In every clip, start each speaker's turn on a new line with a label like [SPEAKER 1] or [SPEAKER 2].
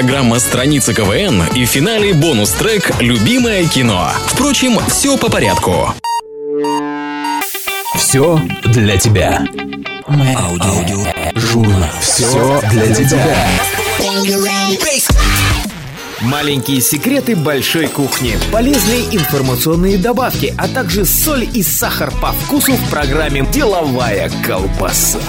[SPEAKER 1] программа «Страница КВН» и в финале бонус-трек «Любимое кино». Впрочем, все по порядку.
[SPEAKER 2] Все для тебя. Аудио. Журнал. Все для тебя.
[SPEAKER 3] Маленькие секреты большой кухни, полезные информационные добавки, а также соль и сахар по вкусу в программе «Деловая колбаса».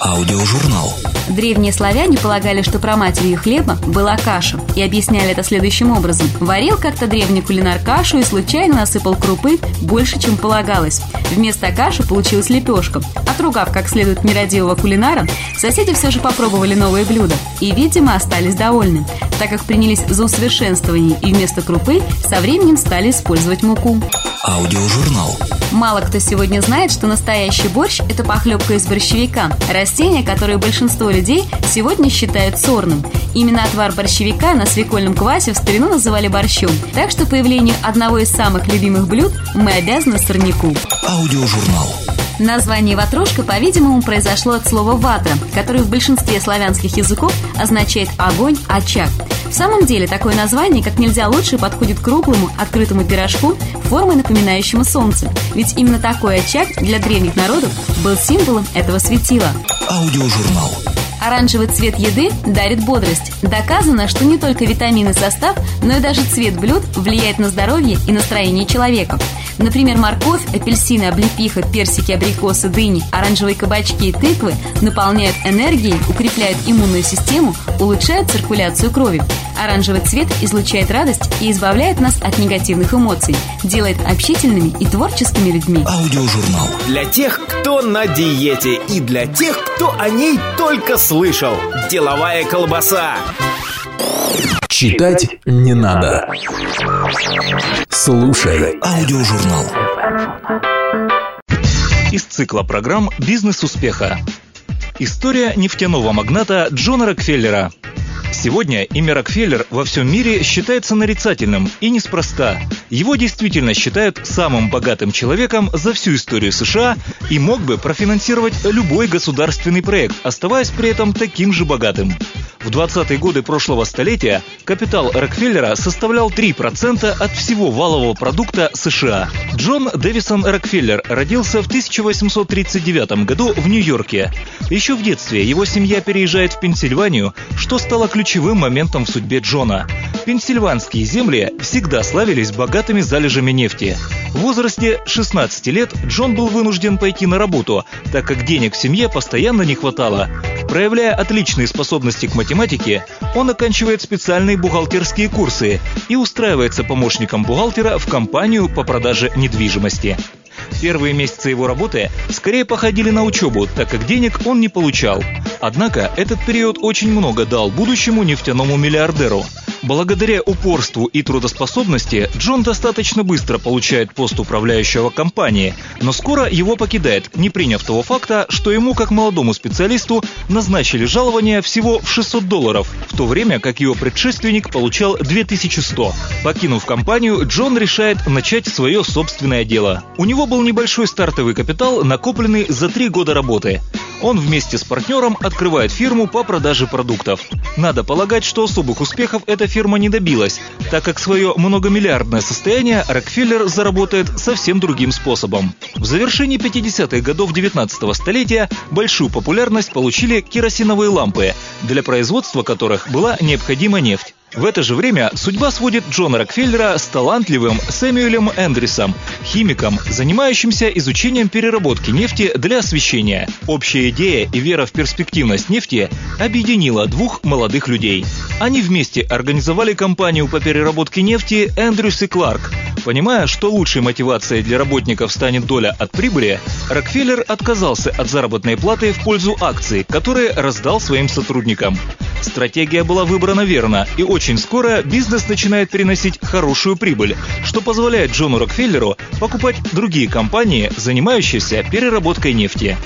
[SPEAKER 2] Аудиожурнал.
[SPEAKER 4] Древние славяне полагали, что про матерью хлеба была каша, и объясняли это следующим образом. Варил как-то древний кулинар кашу и случайно насыпал крупы больше, чем полагалось. Вместо каши получилась лепешка. Отругав как следует нерадивого кулинара, соседи все же попробовали новые блюда и, видимо, остались довольны, так как принялись за усовершенствование и вместо крупы со временем стали использовать муку.
[SPEAKER 2] Аудиожурнал.
[SPEAKER 4] Мало кто сегодня знает, что настоящий борщ – это похлебка из борщевика, растение, которое большинство людей сегодня считают сорным. Именно отвар борщевика на свекольном квасе в старину называли борщом, так что появлению одного из самых любимых блюд мы обязаны сорняку.
[SPEAKER 2] Аудиожурнал.
[SPEAKER 4] Название «ватрушка», по-видимому, произошло от слова «ватра», которое в большинстве славянских языков означает «огонь», «очаг». В самом деле, такое название как нельзя лучше подходит к круглому, открытому пирожку, формой напоминающему солнце. Ведь именно такой очаг для древних народов был символом этого светила.
[SPEAKER 2] Аудиожурнал.
[SPEAKER 4] Оранжевый цвет еды дарит бодрость. Доказано, что не только витамины состав, но и даже цвет блюд влияет на здоровье и настроение человека. Например, морковь, апельсины, облепиха, персики, абрикосы, дыни, оранжевые кабачки и тыквы наполняют энергией, укрепляют иммунную систему, улучшают циркуляцию крови. Оранжевый цвет излучает радость и избавляет нас от негативных эмоций, делает общительными и творческими людьми.
[SPEAKER 2] Аудиожурнал.
[SPEAKER 3] Для тех, кто на диете и для тех, кто о ней только слышал. Деловая колбаса.
[SPEAKER 2] Читать не надо. Слушай аудиожурнал.
[SPEAKER 5] из цикла программ «Бизнес успеха». История нефтяного магната Джона Рокфеллера. Сегодня имя Рокфеллер во всем мире считается нарицательным и неспроста. Его действительно считают самым богатым человеком за всю историю США и мог бы профинансировать любой государственный проект, оставаясь при этом таким же богатым. В 20-е годы прошлого столетия капитал Рокфеллера составлял 3% от всего валового продукта США. Джон Дэвисон Рокфеллер родился в 1839 году в Нью-Йорке. Еще в детстве его семья переезжает в Пенсильванию, что стало ключевым моментом в судьбе Джона. Пенсильванские земли всегда славились богатыми залежами нефти. В возрасте 16 лет Джон был вынужден пойти на работу, так как денег в семье постоянно не хватало. Проявляя отличные способности к математике, он оканчивает специальные бухгалтерские курсы и устраивается помощником бухгалтера в компанию по продаже недвижимости. Первые месяцы его работы скорее походили на учебу, так как денег он не получал. Однако этот период очень много дал будущему нефтяному миллиардеру. Благодаря упорству и трудоспособности Джон достаточно быстро получает пост управляющего компании, но скоро его покидает, не приняв того факта, что ему как молодому специалисту назначили жалование всего в 600 долларов, в то время как его предшественник получал 2100. Покинув компанию, Джон решает начать свое собственное дело. У него был небольшой стартовый капитал, накопленный за три года работы. Он вместе с партнером открывает фирму по продаже продуктов. Надо полагать, что особых успехов эта фирма не добилась, так как свое многомиллиардное состояние Рокфеллер заработает совсем другим способом. В завершении 50-х годов 19 столетия большую популярность получили керосиновые лампы, для производства которых была необходима нефть. В это же время судьба сводит Джона Рокфеллера с талантливым Сэмюэлем Эндрисом, химиком, занимающимся изучением переработки нефти для освещения. Общая идея и вера в перспективность нефти объединила двух молодых людей. Они вместе организовали компанию по переработке нефти Эндрюс и Кларк. Понимая, что лучшей мотивацией для работников станет доля от прибыли, Рокфеллер отказался от заработной платы в пользу акций, которые раздал своим сотрудникам. Стратегия была выбрана верно, и очень скоро бизнес начинает приносить хорошую прибыль, что позволяет Джону Рокфеллеру покупать другие компании, занимающиеся переработкой нефти.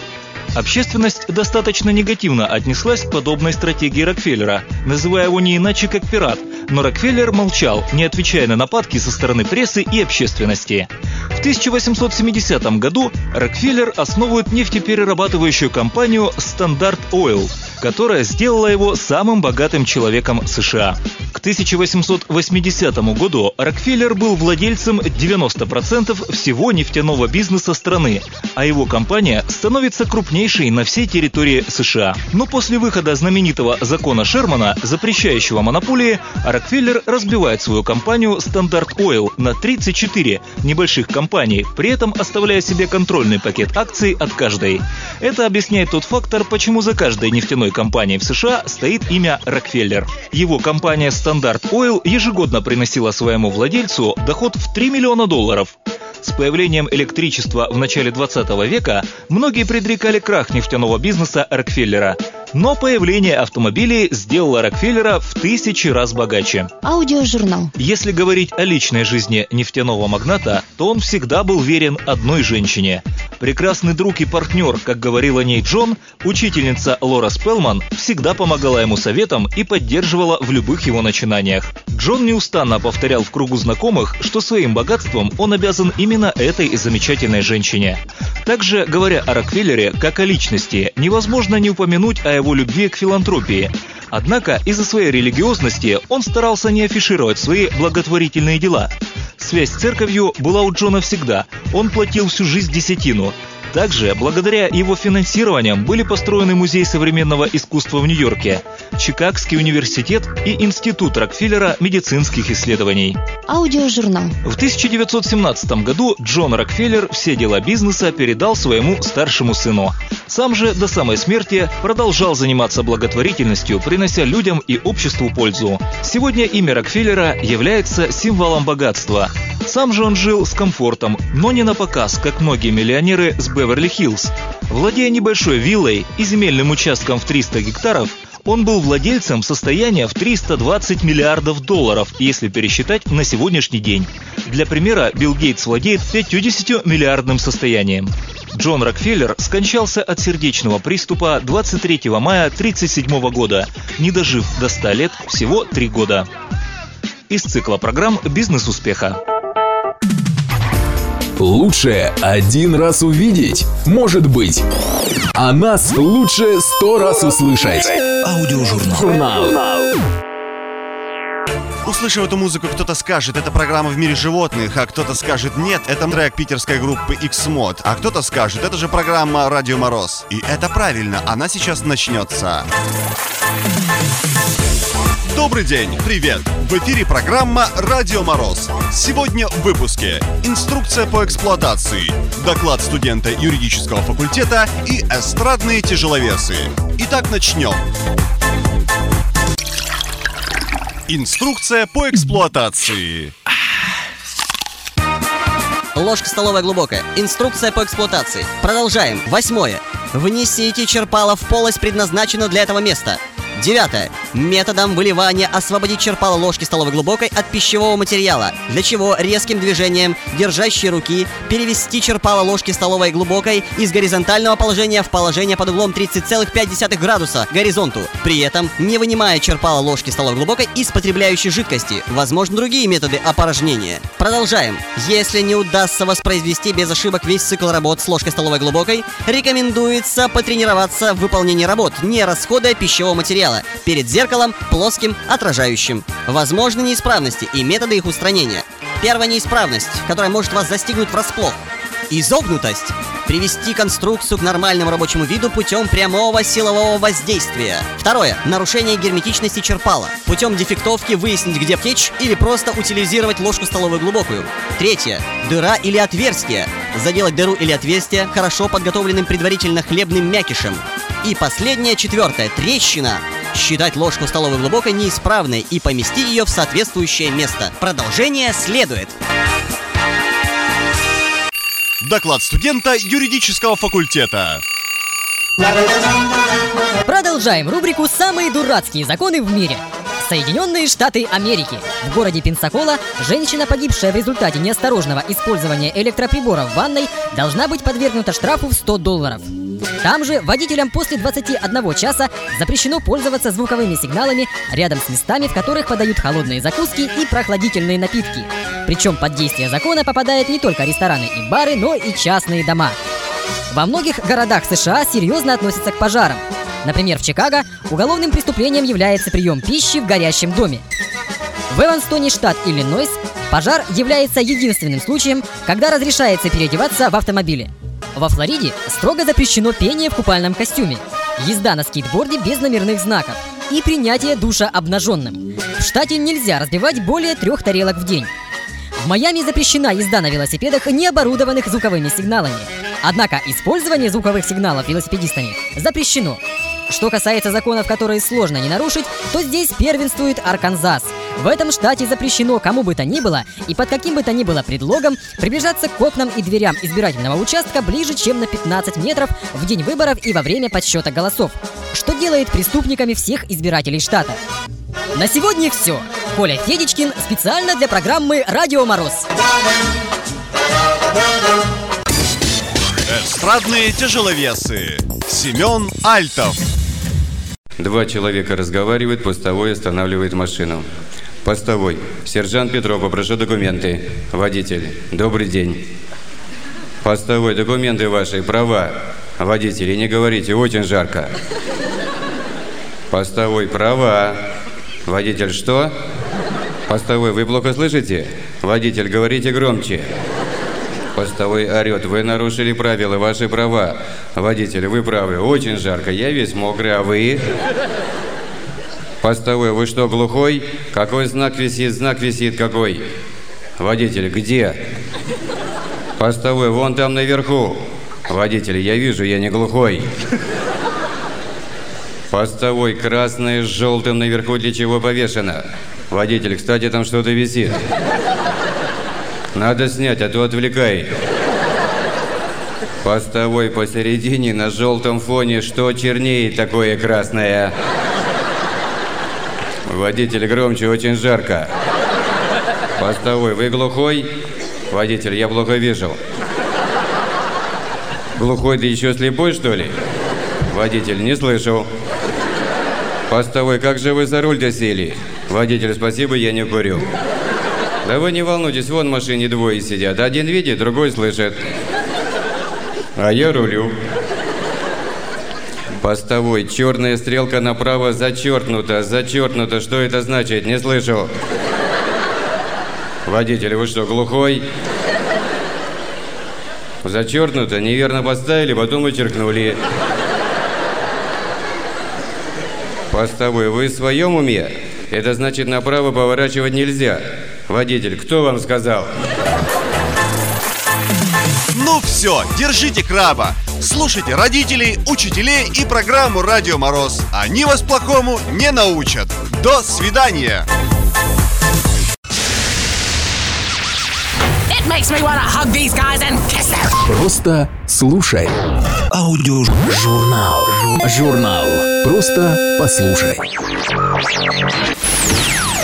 [SPEAKER 5] Общественность достаточно негативно отнеслась к подобной стратегии Рокфеллера, называя его не иначе как пират, но Рокфеллер молчал, не отвечая на нападки со стороны прессы и общественности. В 1870 году Рокфеллер основывает нефтеперерабатывающую компанию Standard Oil, которая сделала его самым богатым человеком США. К 1880 году Рокфеллер был владельцем 90% всего нефтяного бизнеса страны, а его компания становится крупнейшей на всей территории США. Но после выхода знаменитого закона Шермана, запрещающего монополии, Рокфеллер разбивает свою компанию Standard Oil на 34 небольших компаний, при этом оставляя себе контрольный пакет акций от каждой. Это объясняет тот фактор, почему за каждой нефтяной компанией в США стоит имя Рокфеллер. Его компания Standard Oil ежегодно приносила своему владельцу доход в 3 миллиона долларов. С появлением электричества в начале 20 века многие предрекали крах нефтяного бизнеса Рокфеллера. Но появление автомобилей сделало Рокфеллера в тысячи раз богаче.
[SPEAKER 6] Аудиожурнал.
[SPEAKER 5] Если говорить о личной жизни нефтяного магната, то он всегда был верен одной женщине. Прекрасный друг и партнер, как говорил о ней Джон, учительница Лора Спелман всегда помогала ему советом и поддерживала в любых его начинаниях. Джон неустанно повторял в кругу знакомых, что своим богатством он обязан именно этой замечательной женщине. Также, говоря о Рокфеллере как о личности, невозможно не упомянуть о его любви к филантропии. Однако из-за своей религиозности он старался не афишировать свои благотворительные дела. Связь с церковью была у Джона всегда, он платил всю жизнь десятину. Также, благодаря его финансированиям, были построены Музей современного искусства в Нью-Йорке, Чикагский университет и Институт Рокфеллера медицинских исследований.
[SPEAKER 6] Аудиожурнал.
[SPEAKER 5] В 1917 году Джон Рокфеллер все дела бизнеса передал своему старшему сыну. Сам же до самой смерти продолжал заниматься благотворительностью, принося людям и обществу пользу. Сегодня имя Рокфеллера является символом богатства. Сам же он жил с комфортом, но не на показ, как многие миллионеры с Беверли-Хиллз. Владея небольшой виллой и земельным участком в 300 гектаров, он был владельцем состояния в 320 миллиардов долларов, если пересчитать на сегодняшний день. Для примера, Билл Гейтс владеет 50-миллиардным состоянием. Джон Рокфеллер скончался от сердечного приступа 23 мая 1937 года, не дожив до 100 лет, всего 3 года. Из цикла программ «Бизнес успеха».
[SPEAKER 2] Лучше один раз увидеть, может быть. А нас лучше сто раз услышать. Аудиожурнал.
[SPEAKER 7] Услышав эту музыку, кто-то скажет, это программа в мире животных, а кто-то скажет, нет, это трек питерской группы X-Mod, а кто-то скажет, это же программа Радио Мороз. И это правильно, она сейчас начнется. Добрый день, привет! В эфире программа «Радио Мороз». Сегодня в выпуске инструкция по эксплуатации, доклад студента юридического факультета и эстрадные тяжеловесы. Итак, начнем. Инструкция по эксплуатации.
[SPEAKER 8] Ложка столовая глубокая. Инструкция по эксплуатации. Продолжаем. Восьмое. Внесите черпало в полость, предназначенную для этого места. Девятое. Методом выливания освободить черпало ложки столовой глубокой от пищевого материала, для чего резким движением держащей руки перевести черпало ложки столовой глубокой из горизонтального положения в положение под углом 30,5 градуса горизонту, при этом не вынимая черпало ложки столовой глубокой из потребляющей жидкости. Возможно, другие методы опорожнения. Продолжаем. Если не удастся воспроизвести без ошибок весь цикл работ с ложкой столовой глубокой, рекомендуется потренироваться в выполнении работ, не расходуя пищевого материала, перед зеркалом плоским, отражающим. Возможны неисправности и методы их устранения. Первая неисправность, которая может вас застигнуть врасплох. Изогнутость. Привести конструкцию к нормальному рабочему виду путем прямого силового воздействия. Второе. Нарушение герметичности черпала. Путем дефектовки выяснить, где течь, или просто утилизировать ложку столовую глубокую. Третье. Дыра или отверстие. Заделать дыру или отверстие хорошо подготовленным предварительно хлебным мякишем. И последнее, четвертое. Трещина. Считать ложку столовой глубокой неисправной и помести ее в соответствующее место. Продолжение следует.
[SPEAKER 7] Доклад студента юридического факультета.
[SPEAKER 9] Продолжаем рубрику «Самые дурацкие законы в мире». Соединенные Штаты Америки. В городе Пенсакола женщина, погибшая в результате неосторожного использования электроприбора в ванной, должна быть подвергнута штрафу в 100 долларов. Там же водителям после 21 часа запрещено пользоваться звуковыми сигналами рядом с местами, в которых подают холодные закуски и прохладительные напитки. Причем под действие закона попадают не только рестораны и бары, но и частные дома. Во многих городах США серьезно относятся к пожарам. Например, в Чикаго уголовным преступлением является прием пищи в горящем доме. В Эванстоне, штат Иллинойс, пожар является единственным случаем, когда разрешается переодеваться в автомобиле. Во Флориде строго запрещено пение в купальном костюме, езда на скейтборде без номерных знаков и принятие душа обнаженным. В штате нельзя разбивать более трех тарелок в день. В Майами запрещена езда на велосипедах, не оборудованных звуковыми сигналами. Однако использование звуковых сигналов велосипедистами запрещено. Что касается законов, которые сложно не нарушить, то здесь первенствует Арканзас. В этом штате запрещено кому бы то ни было и под каким бы то ни было предлогом приближаться к окнам и дверям избирательного участка ближе, чем на 15 метров в день выборов и во время подсчета голосов, что делает преступниками всех избирателей штата. На сегодня все. Коля Федичкин специально для программы «Радио Мороз».
[SPEAKER 7] Эстрадные тяжеловесы. Семен Альтов.
[SPEAKER 10] Два человека разговаривают, постовой останавливает машину. Постовой. Сержант Петров, попрошу документы. Водитель. Добрый день. Постовой. Документы ваши, права. Водители, не говорите, очень жарко. Постовой. Права. Водитель, что? Постовой, вы плохо слышите? Водитель, говорите громче. Постовой орет. Вы нарушили правила, ваши права. Водитель, вы правы. Очень жарко. Я весь мокрый, а вы? Постовой, вы что, глухой? Какой знак висит? Знак висит какой? Водитель, где? Постовой, вон там наверху. Водитель, я вижу, я не глухой. Постовой, красное с желтым наверху для чего повешено? Водитель, кстати, там что-то висит. Надо снять, а то отвлекай. Постовой посередине на желтом фоне, что чернее такое красное? Водитель громче, очень жарко. Постовой, вы глухой? Водитель, я плохо вижу. Глухой, да еще слепой, что ли? Водитель, не слышу. Постовой, как же вы за руль-то сели? Водитель, спасибо, я не курю. Да вы не волнуйтесь, вон в машине двое сидят. Один видит, другой слышит. А я рулю. Постовой, черная стрелка направо зачеркнута, зачеркнута. Что это значит? Не слышу. Водитель, вы что, глухой? Зачеркнуто, неверно поставили, потом вычеркнули. Постовой, вы в своем уме? Это значит, направо поворачивать нельзя. Водитель, кто вам сказал?
[SPEAKER 7] Ну все, держите краба. Слушайте родителей, учителей и программу «Радио Мороз». Они вас плохому не научат. До свидания.
[SPEAKER 2] Просто слушай. Аудиожурнал. Журнал. Просто послушай.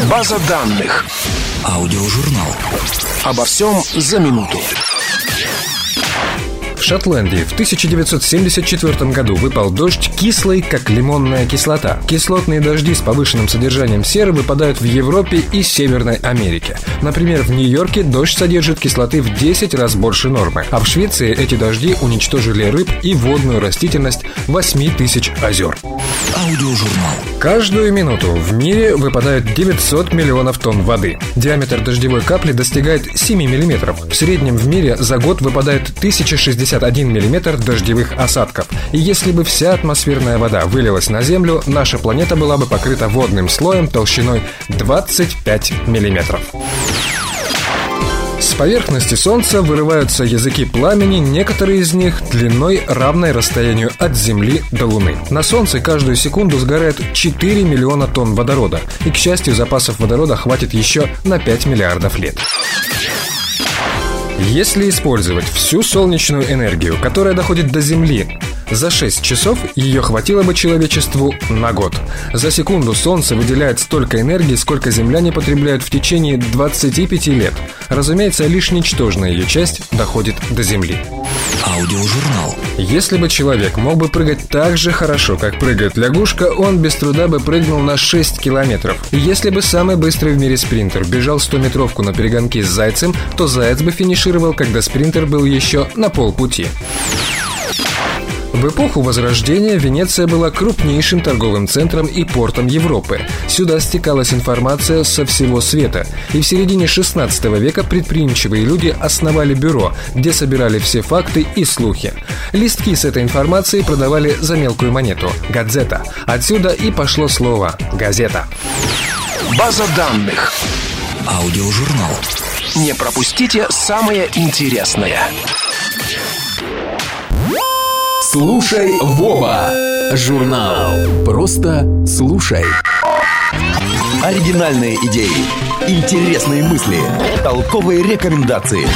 [SPEAKER 11] База данных. Аудиожурнал. Обо всем за минуту.
[SPEAKER 12] В Шотландии в 1974 году выпал дождь кислый, как лимонная кислота. Кислотные дожди с повышенным содержанием серы выпадают в Европе и Северной Америке. Например, в Нью-Йорке дождь содержит кислоты в 10 раз больше нормы, а в Швеции эти дожди уничтожили рыб и водную растительность 8 тысяч озер.
[SPEAKER 11] Аудиожурнал.
[SPEAKER 12] Каждую минуту в мире выпадает 900 миллионов тонн воды. Диаметр дождевой капли достигает 7 миллиметров. В среднем в мире за год выпадает 1061 миллиметр дождевых осадков. И если бы вся атмосферная вода вылилась на Землю, наша планета была бы покрыта водным слоем толщиной 25 миллиметров. Поверхности Солнца вырываются языки пламени, некоторые из них длиной равной расстоянию от Земли до Луны. На Солнце каждую секунду сгорает 4 миллиона тонн водорода, и, к счастью, запасов водорода хватит еще на 5 миллиардов лет. Если использовать всю солнечную энергию, которая доходит до Земли, за 6 часов ее хватило бы человечеству на год. За секунду Солнце выделяет столько энергии, сколько земляне потребляют в течение 25 лет. Разумеется, лишь ничтожная ее часть доходит до Земли.
[SPEAKER 11] Аудиожурнал.
[SPEAKER 12] Если бы человек мог бы прыгать так же хорошо, как прыгает лягушка, он без труда бы прыгнул на 6 километров. Если бы самый быстрый в мире спринтер бежал 100-метровку на перегонки с зайцем, то заяц бы финишировал, когда спринтер был еще на полпути. В эпоху Возрождения Венеция была крупнейшим торговым центром и портом Европы. Сюда стекалась информация со всего света. И в середине 16 века предприимчивые люди основали бюро, где собирали все факты и слухи. Листки с этой информацией продавали за мелкую монету – газета. Отсюда и пошло слово «газета».
[SPEAKER 11] База данных. Аудиожурнал. Не пропустите самое интересное.
[SPEAKER 2] Слушай, Вова! Журнал. Просто слушай.
[SPEAKER 13] Оригинальные идеи, интересные мысли, толковые рекомендации.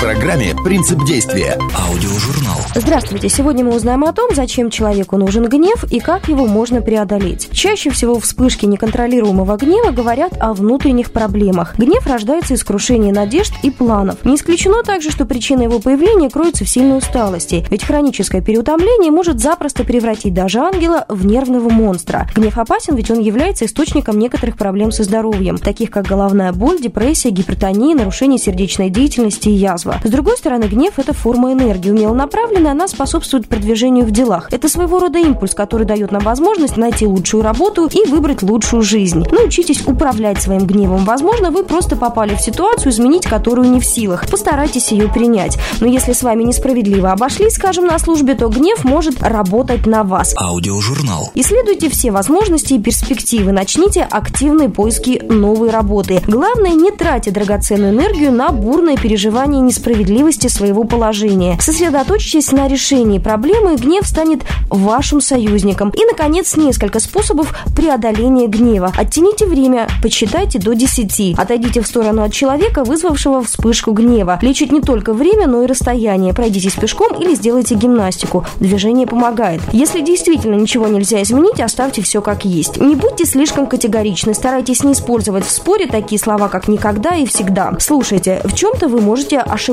[SPEAKER 13] Программе «Принцип действия».
[SPEAKER 11] Аудиожурнал.
[SPEAKER 14] Здравствуйте! Сегодня мы узнаем о том, зачем человеку нужен гнев и как его можно преодолеть. Чаще всего вспышки неконтролируемого гнева говорят о внутренних проблемах. Гнев рождается из крушения надежд и планов. Не исключено также, что причина его появления кроется в сильной усталости, ведь хроническое переутомление может запросто превратить даже ангела в нервного монстра. Гнев опасен, ведь он является источником некоторых проблем со здоровьем, таких как головная боль, депрессия, гипертония, нарушение сердечной деятельности и язва. С другой стороны, гнев – это форма энергии, умело направленная, она способствует продвижению в делах. Это своего рода импульс, который дает нам возможность найти лучшую работу и выбрать лучшую жизнь. Научитесь управлять своим гневом. Возможно, вы просто попали в ситуацию, изменить которую не в силах. Постарайтесь ее принять. Но если с вами несправедливо обошлись, скажем, на службе, то гнев может работать на вас.
[SPEAKER 11] Аудиожурнал.
[SPEAKER 14] Исследуйте все возможности и перспективы. Начните активные поиски новой работы. Главное, не тратьте драгоценную энергию на бурное переживание несправедливости своего положения. Сосредоточьтесь на решении проблемы, и гнев станет вашим союзником. И, наконец, несколько способов преодоления гнева. Оттяните время, подсчитайте до 10. Отойдите в сторону от человека, вызвавшего вспышку гнева. Лечить не только время, но и расстояние. Пройдитесь пешком или сделайте гимнастику. Движение помогает. Если действительно ничего нельзя изменить, оставьте все как есть. Не будьте слишком категоричны, старайтесь не использовать в споре такие слова, как «никогда» и «всегда». Слушайте, в чем-то вы можете ошибаться,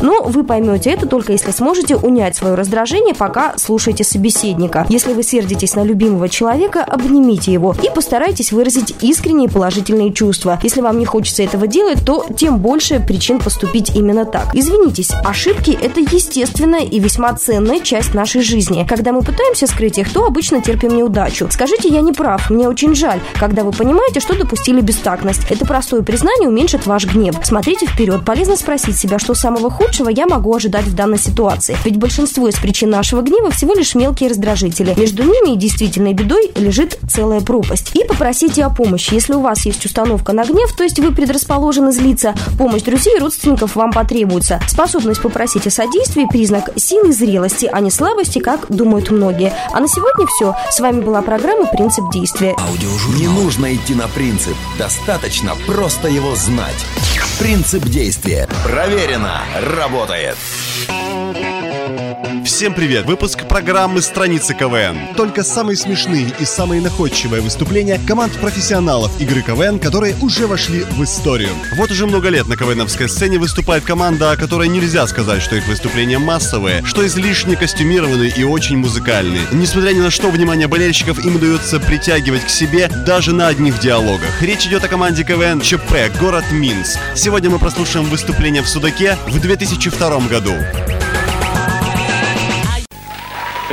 [SPEAKER 14] но вы поймете это только если сможете унять свое раздражение, пока слушаете собеседника. Если вы сердитесь на любимого человека, обнимите его и постарайтесь выразить искренние положительные чувства. Если вам не хочется этого делать, то тем больше причин поступить именно так. Извинитесь, ошибки – это естественная и весьма ценная часть нашей жизни. Когда мы пытаемся скрыть их, то обычно терпим неудачу. Скажите, я не прав, мне очень жаль, когда вы понимаете, что допустили бестактность. Это простое признание уменьшит ваш гнев. Смотрите вперед, полезно спросить себя, что самого худшего я могу ожидать в данной ситуации. Ведь большинство из причин нашего гнева всего лишь мелкие раздражители. Между ними и действительной бедой лежит целая пропасть. И попросите о помощи. Если у вас есть установка на гнев, то есть вы предрасположены злиться, помощь друзей и родственников вам потребуется. Способность попросить о содействии – признак силы и зрелости, а не слабости, как думают многие. А на сегодня все. С вами была программа «Принцип действия».
[SPEAKER 13] Не нужно идти на принцип. Достаточно просто его знать. Принцип действия. Проверено. Работает.
[SPEAKER 7] Всем привет! Выпуск программы «Страницы КВН». Только самые смешные и самые находчивые выступления команд профессионалов игры КВН, которые уже вошли в историю. Вот уже много лет на КВНовской сцене выступает команда, о которой нельзя сказать, что их выступления массовые, что излишне костюмированные и очень музыкальные. Несмотря ни на что, внимание болельщиков им удается притягивать к себе даже на одних диалогах. Речь идет о команде КВН ЧП «Город Минск». Сегодня мы прослушаем выступление в Судаке в 2002 году.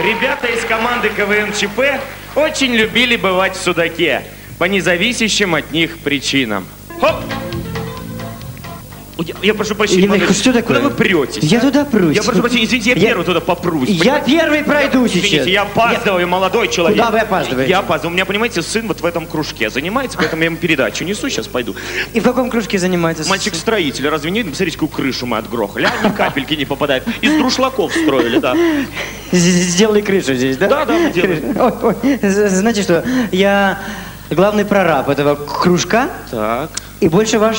[SPEAKER 15] Ребята из команды КВН ЧП очень любили бывать в Судаке по независящим от них причинам. Хоп! Я, я прошу прощения, Ильич,
[SPEAKER 16] что такое?
[SPEAKER 15] Куда вы претесь?
[SPEAKER 16] Я
[SPEAKER 15] а?
[SPEAKER 16] туда прусь.
[SPEAKER 15] Я прошу прощения, извините, я,
[SPEAKER 16] Я-
[SPEAKER 15] первый туда попрусь.
[SPEAKER 16] Я
[SPEAKER 15] понимаете?
[SPEAKER 16] первый пройду
[SPEAKER 15] Я-
[SPEAKER 16] сейчас.
[SPEAKER 15] Извините, я опаздываю, молодой человек.
[SPEAKER 16] Куда вы опаздываете?
[SPEAKER 15] Я опаздываю. У меня, понимаете, сын вот в этом кружке занимается, поэтому я ему передачу несу, сейчас пойду.
[SPEAKER 16] И в каком кружке занимаетесь?
[SPEAKER 15] Мальчик-строитель, разве не видно? Посмотрите, какую крышу мы отгрохали. А ни капельки не попадает. Из друшлаков строили, да.
[SPEAKER 16] Сделай крышу здесь, да?
[SPEAKER 15] Да, да, мы
[SPEAKER 16] знаете что, я главный прораб этого кружка,
[SPEAKER 15] Так.
[SPEAKER 16] и больше ваш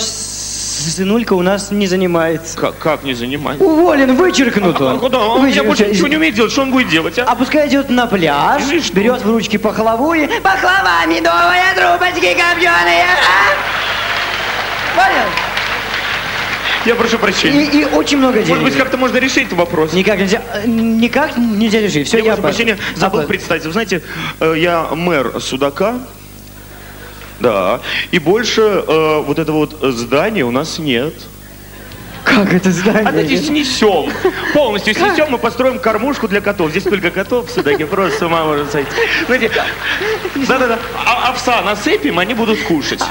[SPEAKER 16] сынулька у нас не занимается.
[SPEAKER 15] Как, как не занимается?
[SPEAKER 16] Уволен, вычеркнут он.
[SPEAKER 15] А куда? Он я больше ничего не умеет делать. Что он будет делать, а?
[SPEAKER 16] А пускай идет на пляж, берет в ручки пахлаву и... Пахлава медовая, трубочки копченые, а? Понял?
[SPEAKER 15] Я прошу прощения.
[SPEAKER 16] И, и очень много денег.
[SPEAKER 15] Может быть, как-то можно решить этот вопрос?
[SPEAKER 16] Никак нельзя, никак нельзя решить. Все,
[SPEAKER 15] я,
[SPEAKER 16] я
[SPEAKER 15] прошу прощения, забыл
[SPEAKER 16] Оплат-
[SPEAKER 15] представить. Вы знаете, э, я мэр Судака. Да. И больше э, вот этого вот здания у нас нет.
[SPEAKER 16] Как это здание?
[SPEAKER 15] А давайте снесем. Полностью снесем и построим кормушку для котов. Здесь только котов Судаке. Просто с ума можно сойти. Знаете, да-да-да. А овса насыпем, они будут кушать.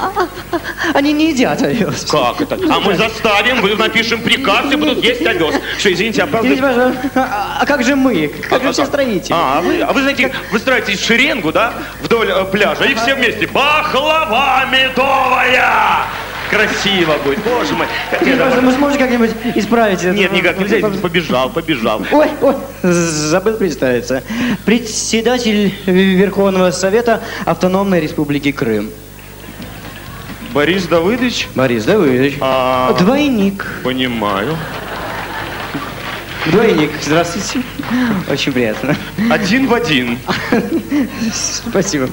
[SPEAKER 16] Они не едят овес.
[SPEAKER 15] Как это? А мы заставим, вы напишем приказ и будут есть овес. Все, извините, опаздываю.
[SPEAKER 16] а, а как же мы? Как же все строители?
[SPEAKER 15] А, а вы, а вы знаете, вы строитесь в шеренгу, да, вдоль э, пляжа, и все вместе. Бахлава медовая! Красиво будет, боже мой. Как я
[SPEAKER 16] пожалуйста, вы сможете как-нибудь исправить это?
[SPEAKER 15] Нет, никак нельзя, побежал, побежал.
[SPEAKER 16] Ой, ой, забыл представиться. Председатель Верховного Совета Автономной Республики Крым.
[SPEAKER 15] Борис Давыдович?
[SPEAKER 16] Борис Давыдович.
[SPEAKER 15] А,
[SPEAKER 16] Двойник.
[SPEAKER 15] Понимаю.
[SPEAKER 16] Двойник, здравствуйте. Очень приятно.
[SPEAKER 15] Один в один.
[SPEAKER 16] Спасибо.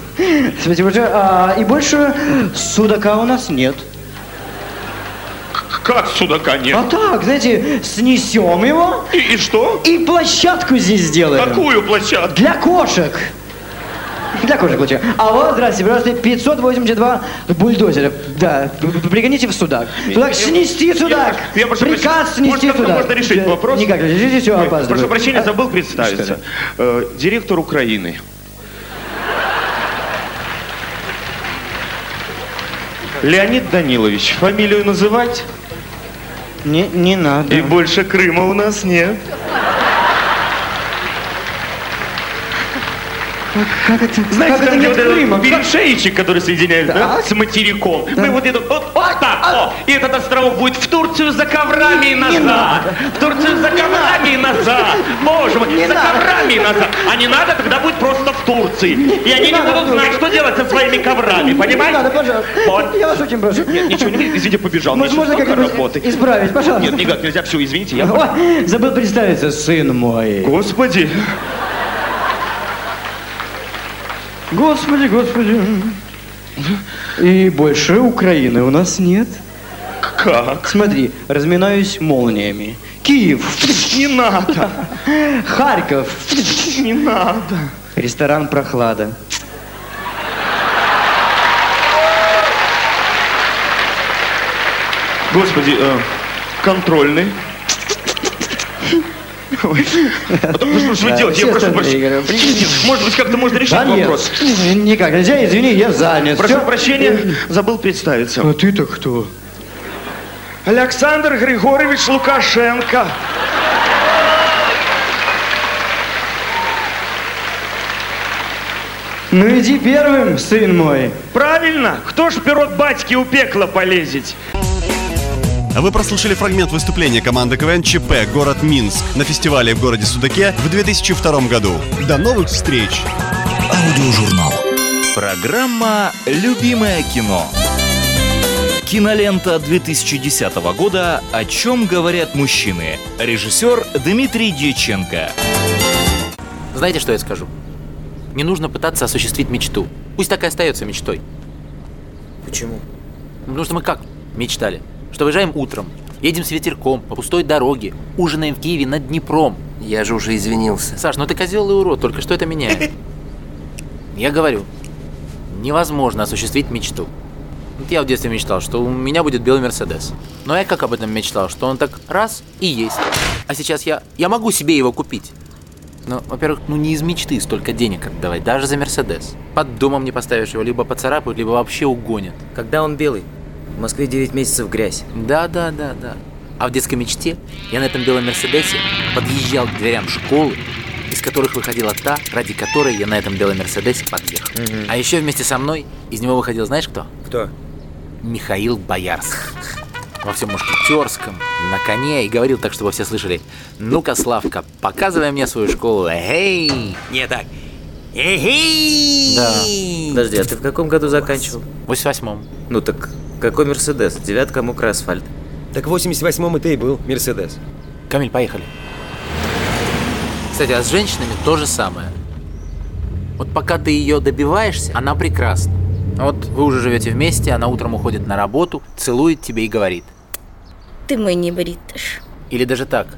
[SPEAKER 16] Спасибо большое. А, и больше судака у нас нет.
[SPEAKER 15] Как судака нет?
[SPEAKER 16] А так, знаете, снесем его.
[SPEAKER 15] И, и что?
[SPEAKER 16] И площадку здесь сделаем.
[SPEAKER 15] Какую площадку?
[SPEAKER 16] Для кошек. Для кошек лучше. А вот, здравствуйте, пожалуйста, 582 бульдозера. Да, пригоните в судак. Судак, снести судак.
[SPEAKER 15] Я, я прошу
[SPEAKER 16] Приказ
[SPEAKER 15] прощения,
[SPEAKER 16] снести
[SPEAKER 15] может,
[SPEAKER 16] судак.
[SPEAKER 15] можно решить
[SPEAKER 16] Да,
[SPEAKER 15] вопрос?
[SPEAKER 16] Никак, решите, все, опаздываю.
[SPEAKER 15] Прошу прощения,
[SPEAKER 16] А,
[SPEAKER 15] забыл представиться. Э, директор Украины. Леонид Данилович, фамилию называть?
[SPEAKER 16] Не, не надо.
[SPEAKER 15] И больше Крыма у нас нет.
[SPEAKER 16] Как это?
[SPEAKER 15] Знаете,
[SPEAKER 16] как
[SPEAKER 15] там,
[SPEAKER 16] это
[SPEAKER 15] где вот этот перешейчик, который соединяет да, с материком. Мы вот этот, вот, вот так, о, и этот островок будет в Турцию за коврами и назад. В Турцию за коврами и назад. Боже мой, за коврами и назад. А не надо, тогда будет просто в Турции. И они не
[SPEAKER 16] надо
[SPEAKER 15] будут знать, что делать со своими коврами,
[SPEAKER 16] Не
[SPEAKER 15] понимаете?
[SPEAKER 16] надо, пожалуйста.
[SPEAKER 15] Вот.
[SPEAKER 16] Я вас очень прошу.
[SPEAKER 15] Нет, ничего не извините, побежал.
[SPEAKER 16] Может, можно как-нибудь
[SPEAKER 15] работы.
[SPEAKER 16] исправить, пожалуйста.
[SPEAKER 15] Нет, никак нельзя, все, извините, я...
[SPEAKER 16] Ой, забыл представиться, сын мой.
[SPEAKER 15] Господи.
[SPEAKER 16] Господи, господи. И больше Украины у нас нет.
[SPEAKER 15] Как?
[SPEAKER 16] Смотри, разминаюсь молниями. Киев.
[SPEAKER 15] Не надо.
[SPEAKER 16] Харьков.
[SPEAKER 15] Не надо.
[SPEAKER 16] Ресторан «Прохлада».
[SPEAKER 15] Господи, э, контрольный. А ну, что же вы делаете? Я прошу прощения. Может быть, как-то можно решить вопрос?
[SPEAKER 16] никак нельзя, извини, я занят.
[SPEAKER 15] Прошу прощения, забыл представиться.
[SPEAKER 16] А ты-то кто?
[SPEAKER 15] Александр Григорьевич Лукашенко.
[SPEAKER 16] Ну иди первым, сын мой.
[SPEAKER 15] Правильно. Кто ж пирот батьки у пекла полезет?
[SPEAKER 7] Вы прослушали фрагмент выступления команды КВН ЧП «Город Минск» на фестивале в городе Судаке в 2002 году. До новых встреч!
[SPEAKER 11] Аудиожурнал.
[SPEAKER 5] Программа «Любимое кино». Кинолента 2010 года «О чем говорят мужчины». Режиссер Дмитрий Дьяченко.
[SPEAKER 17] Знаете, что я скажу? Не нужно пытаться осуществить мечту. Пусть так и остается мечтой.
[SPEAKER 18] Почему?
[SPEAKER 17] Потому что мы как мечтали? Что выезжаем утром, едем с ветерком по пустой дороге, ужинаем в Киеве над Днепром.
[SPEAKER 18] Я же уже извинился.
[SPEAKER 17] Саш, ну ты козел и урод, только что это меняет? Я говорю, невозможно осуществить мечту. Вот я в детстве мечтал, что у меня будет белый Мерседес. Но я как об этом мечтал, что он так раз и есть. А сейчас я, я могу себе его купить. Но, во-первых, ну не из мечты столько денег отдавать, даже за Мерседес. Под домом не поставишь его, либо поцарапают, либо вообще угонят.
[SPEAKER 18] Когда он белый? В Москве 9 месяцев грязь.
[SPEAKER 17] Да, да, да, да. А в детской мечте я на этом белом Мерседесе подъезжал к дверям школы, из которых выходила та, ради которой я на этом белом Мерседесе подъехал.
[SPEAKER 18] Мгм.
[SPEAKER 17] А еще вместе со мной из него выходил, знаешь кто?
[SPEAKER 18] Кто?
[SPEAKER 17] Михаил Боярский. Во всем мушкетерском, на коне, и говорил так, чтобы все слышали. Ну-ка, Славка, показывай мне свою школу. Эй!
[SPEAKER 18] Не так. Эй!
[SPEAKER 17] Да.
[SPEAKER 18] Подожди, а ты в каком году заканчивал?
[SPEAKER 17] В 88-м.
[SPEAKER 18] Ну так какой Мерседес? Девятка мокрый асфальт.
[SPEAKER 19] Так в 88-м это и был Мерседес.
[SPEAKER 17] Камиль, поехали. Кстати, а с женщинами то же самое. Вот пока ты ее добиваешься, она прекрасна. А Вот вы уже живете вместе, она утром уходит на работу, целует тебе и говорит.
[SPEAKER 20] Ты мой не бритыш.
[SPEAKER 17] Или даже так.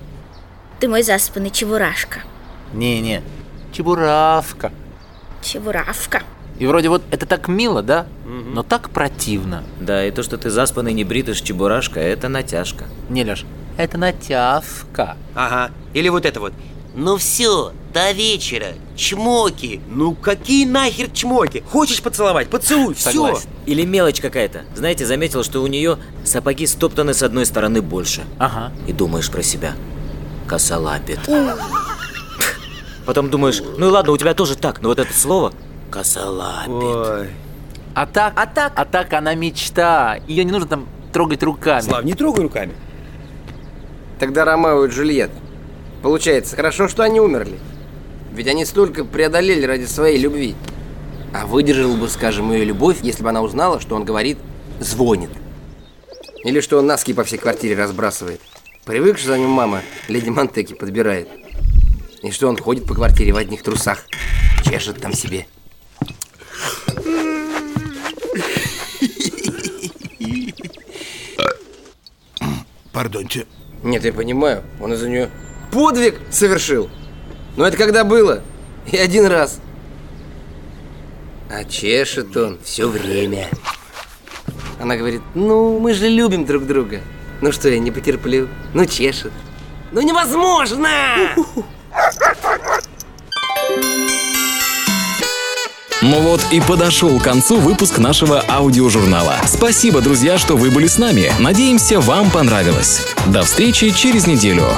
[SPEAKER 20] Ты мой заспанный чебурашка.
[SPEAKER 17] Не-не, чебуравка.
[SPEAKER 20] Чебуравка.
[SPEAKER 17] И вроде вот это так мило, да? Но так противно.
[SPEAKER 18] Да, и то, что ты заспанный не бритыш чебурашка, это натяжка.
[SPEAKER 17] Не, Леш, это натявка.
[SPEAKER 19] Ага. Или вот это вот.
[SPEAKER 21] Ну все, до вечера. Чмоки.
[SPEAKER 19] Ну какие нахер чмоки? Хочешь поцеловать? Поцелуй, все.
[SPEAKER 18] Или мелочь какая-то. Знаете, заметил, что у нее сапоги стоптаны с одной стороны больше.
[SPEAKER 17] Ага.
[SPEAKER 18] И думаешь про себя. Косолапит. Потом думаешь, ну и ладно, у тебя тоже так, но вот это слово косолапит.
[SPEAKER 19] Ой.
[SPEAKER 17] А так, а так, а так она мечта. Ее не нужно там трогать руками.
[SPEAKER 19] Слав, не трогай руками.
[SPEAKER 22] Тогда Ромео и Джульетта. Получается, хорошо, что они умерли. Ведь они столько преодолели ради своей любви. А выдержал бы, скажем, ее любовь, если бы она узнала, что он говорит «звонит». Или что он носки по всей квартире разбрасывает. Привык, что за ним мама леди Монтеки подбирает. И что он ходит по квартире в одних трусах. Чешет там себе.
[SPEAKER 23] Пардоньте.
[SPEAKER 22] Нет, я понимаю, он из-за нее подвиг совершил. Но это когда было? И один раз. А чешет он все время. Она говорит, ну, мы же любим друг друга. Ну что, я не потерплю. Ну, чешет. Ну, невозможно!
[SPEAKER 1] Ну вот и подошел к концу выпуск нашего аудиожурнала. Спасибо, друзья, что вы были с нами. Надеемся, вам понравилось. До встречи через неделю.